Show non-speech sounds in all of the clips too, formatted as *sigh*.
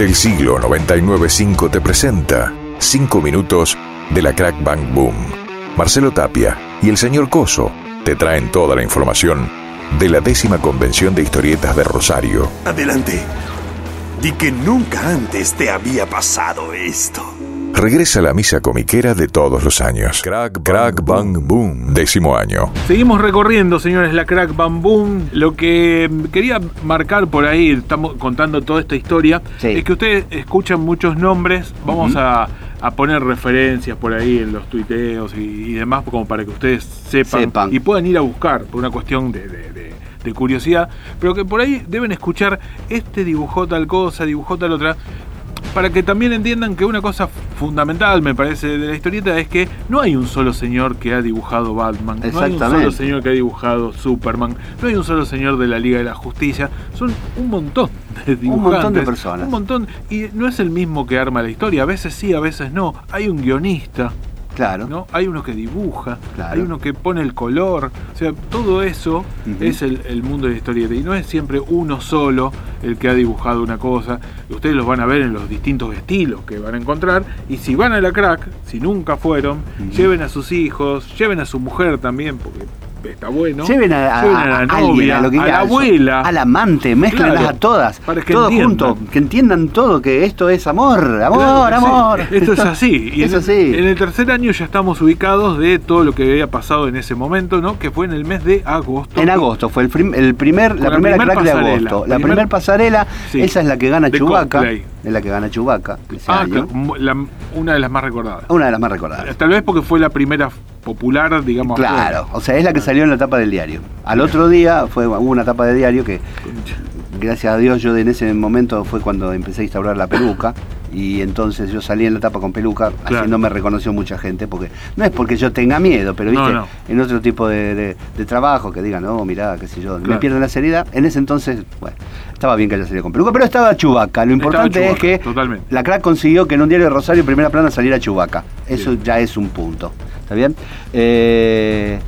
del siglo 99.5 te presenta 5 minutos de la Crack Bang Boom. Marcelo Tapia y el señor Coso te traen toda la información de la décima convención de historietas de Rosario. Adelante. Di que nunca antes te había pasado esto. Regresa la misa comiquera de todos los años. Crack, Crack Bang Boom, décimo año. Seguimos recorriendo, señores, la Crack Bang Boom. Lo que quería marcar por ahí, estamos contando toda esta historia, Sí. es que ustedes escuchan muchos nombres. Vamos a, a poner referencias por ahí en los tuiteos y, y demás, como para que ustedes sepan, Sepan. y puedan ir a buscar por una cuestión de, de- de- de curiosidad. Pero que por ahí deben escuchar, este dibujó tal cosa, dibujó tal otra. Para que también entiendan que una cosa fundamental, me parece, de la historieta es que no hay un solo señor que ha dibujado Batman, no hay un solo señor que ha dibujado Superman, no hay un solo señor de la Liga de la Justicia, son un montón de dibujantes. montón de personas. Un montón, y no es el mismo que arma la historia, a veces sí, a veces no. Hay un guionista, Claro. ¿no? Hay uno que dibuja, Claro. hay uno que pone el color, o sea, todo eso es el, el mundo de la historieta y no es siempre uno solo el que ha dibujado una cosa. Ustedes los van a ver en los distintos estilos que van a encontrar y si van a la crack, si nunca fueron, lleven a sus hijos, lleven a su mujer también porque está bueno. Lleven a, a- Lleven a la alguien, novia, a, lo que a la abuela. al amante, mézclenlas Claro, a todas, para que todo entiendan. junto, que entiendan todo, que esto es amor, amor, Claro, sí, amor. Esto es así. *laughs* Y Es en, el- así. en el tercer año ya estamos ubicados de todo lo que había pasado en ese momento, ¿no? Que fue en el mes de agosto. En agosto fue el, prim- el primer, la la primera primer crack de agosto. La Primer- primera pasarela, Sí. esa es la que gana Chubaca. Es la que gana Chubaca Ah, la- una de las más recordadas. Una de las más recordadas. Tal vez porque fue la primera popular, digamos. Claro, afuera. o sea, es la que salió en la tapa del diario. Al otro día fue hubo una tapa de diario que gracias a Dios yo en ese momento fue cuando empecé a instaurar la peluca y entonces yo salí en la tapa con peluca, Claro. así no me reconoció mucha gente, porque no es porque yo tenga miedo, pero viste, no. en otro tipo de, de- de trabajo que digan, no, mirá, qué sé yo, me pierden la seriedad, en ese entonces, bueno, estaba bien que haya salido con peluca, pero estaba Chubaca, lo importante es que totalmente. la crack consiguió que en un diario de Rosario, en primera plana, saliera Chubaca, eso ya es un punto, ¿está bien? Eh,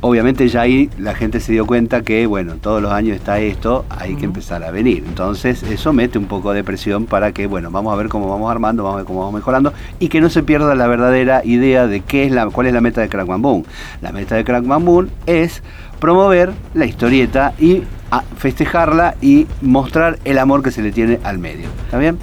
obviamente ya ahí la gente se dio cuenta que, bueno, todos los años está esto, hay que empezar a venir. Entonces eso mete un poco de presión para que, bueno, vamos a ver cómo vamos armando, vamos a ver cómo vamos mejorando y que no se pierda la verdadera idea de qué es la, cuál es la meta de Crack Boom. La meta de Crack Boom es promover la historieta y festejarla y mostrar el amor que se le tiene al medio. ¿Está bien?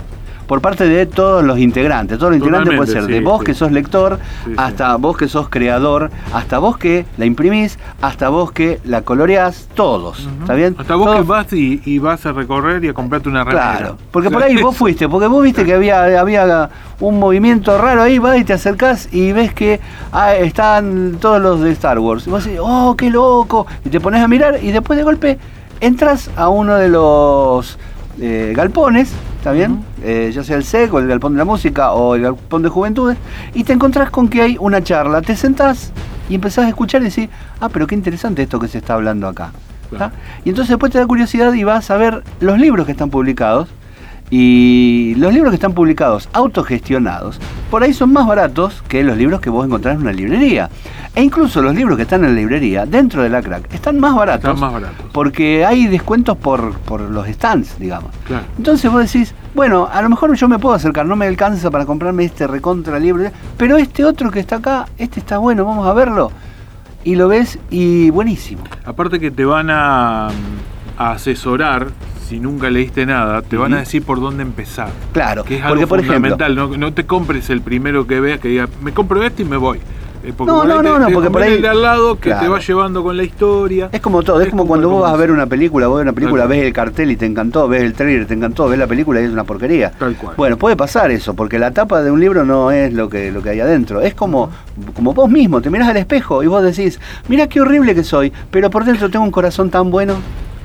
Por parte de todos los integrantes. Todos los integrantes puede ser de vos sí. que sos lector, Sí, hasta vos que sos creador, hasta vos que la imprimís, hasta vos que la coloreás, todos. ¿Está bien? Hasta vos Todos- que vas y, y vas a recorrer y a comprarte una remera. Claro, porque por ahí vos *laughs* fuiste, porque vos viste que había, había un movimiento raro ahí, vas y te acercás y ves que ah, están todos los de Star Wars. Y vos decís, oh, qué loco. Y te pones a mirar y después de golpe entras a uno de los eh, galpones, ¿está bien? Eh, ya sea el SEC o el galpón de la música o el galpón de juventudes, y te encontrás con que hay una charla. Te sentás y empezás a escuchar y decís, ah, pero qué interesante esto que se está hablando acá. Y entonces después te da curiosidad y vas a ver los libros que están publicados. Y los libros que están publicados, autogestionados, por ahí son más baratos que los libros que vos encontrás en una librería. E incluso los libros que están en la librería, dentro de la crack, están más baratos. Están más baratos. Porque hay descuentos por, por los stands, digamos. Claro. Entonces vos decís, bueno, a lo mejor yo me puedo acercar, no me alcanza para comprarme este recontra libro, pero este otro que está acá, este está bueno, vamos a verlo. Y lo ves y buenísimo. Aparte que te van a, a asesorar, si nunca leíste nada, te van a decir por dónde empezar. Claro, Que es porque algo por ejemplo, fundamental, no, no te compres el primero que veas que diga, me compro este y me voy. Eh, porque No, por no, te- no, porque por ahí- el de al lado que te va llevando con la historia. Es como todo, es, Es como como cuando vos vas a ver una película, vos ves una película, Tal ves cual. el cartel y te encantó, ves el trailer, te encantó, ves la película y es una porquería. Tal cual. Bueno, puede pasar eso, porque la tapa de un libro no es lo que, lo que hay adentro. Es como, como vos mismo, te mirás al espejo y vos decís, mira qué horrible que soy, pero por dentro tengo un corazón tan bueno.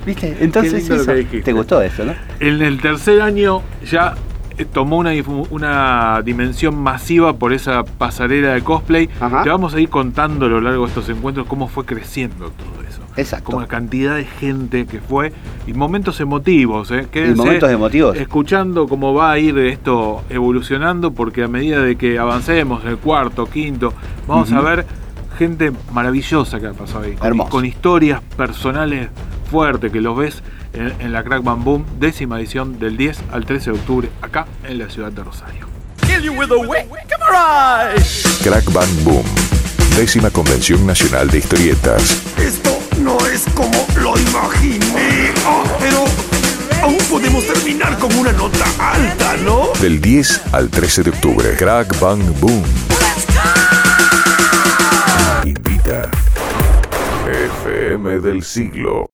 ¿Viste? Entonces eso, te gustó eso, ¿no? En el tercer año ya eh, tomó una, una dimensión masiva por esa pasarela de cosplay. Ajá. Te vamos a ir contando a lo largo de estos encuentros cómo fue creciendo todo eso. Exacto. Como la cantidad de gente que fue y momentos emotivos. ¿eh? Y Quédense momentos emotivos. Escuchando cómo va a ir esto evolucionando, porque a medida de que avancemos, el cuarto, quinto, vamos a ver gente maravillosa que ha pasado ahí. Con, Hermoso. con historias personales fuertes que los ves en, en la Crack Bam Boom, décima edición del 10 al 13 de octubre, acá en la ciudad de Rosario. Crack Bang Boom. Décima Convención Nacional de Historietas. Esto no es como lo imaginé. Pero aún podemos terminar con una nota alta, ¿no? Del 10 al 13 de octubre. Crack Bang Boom. Invita. FM del siglo.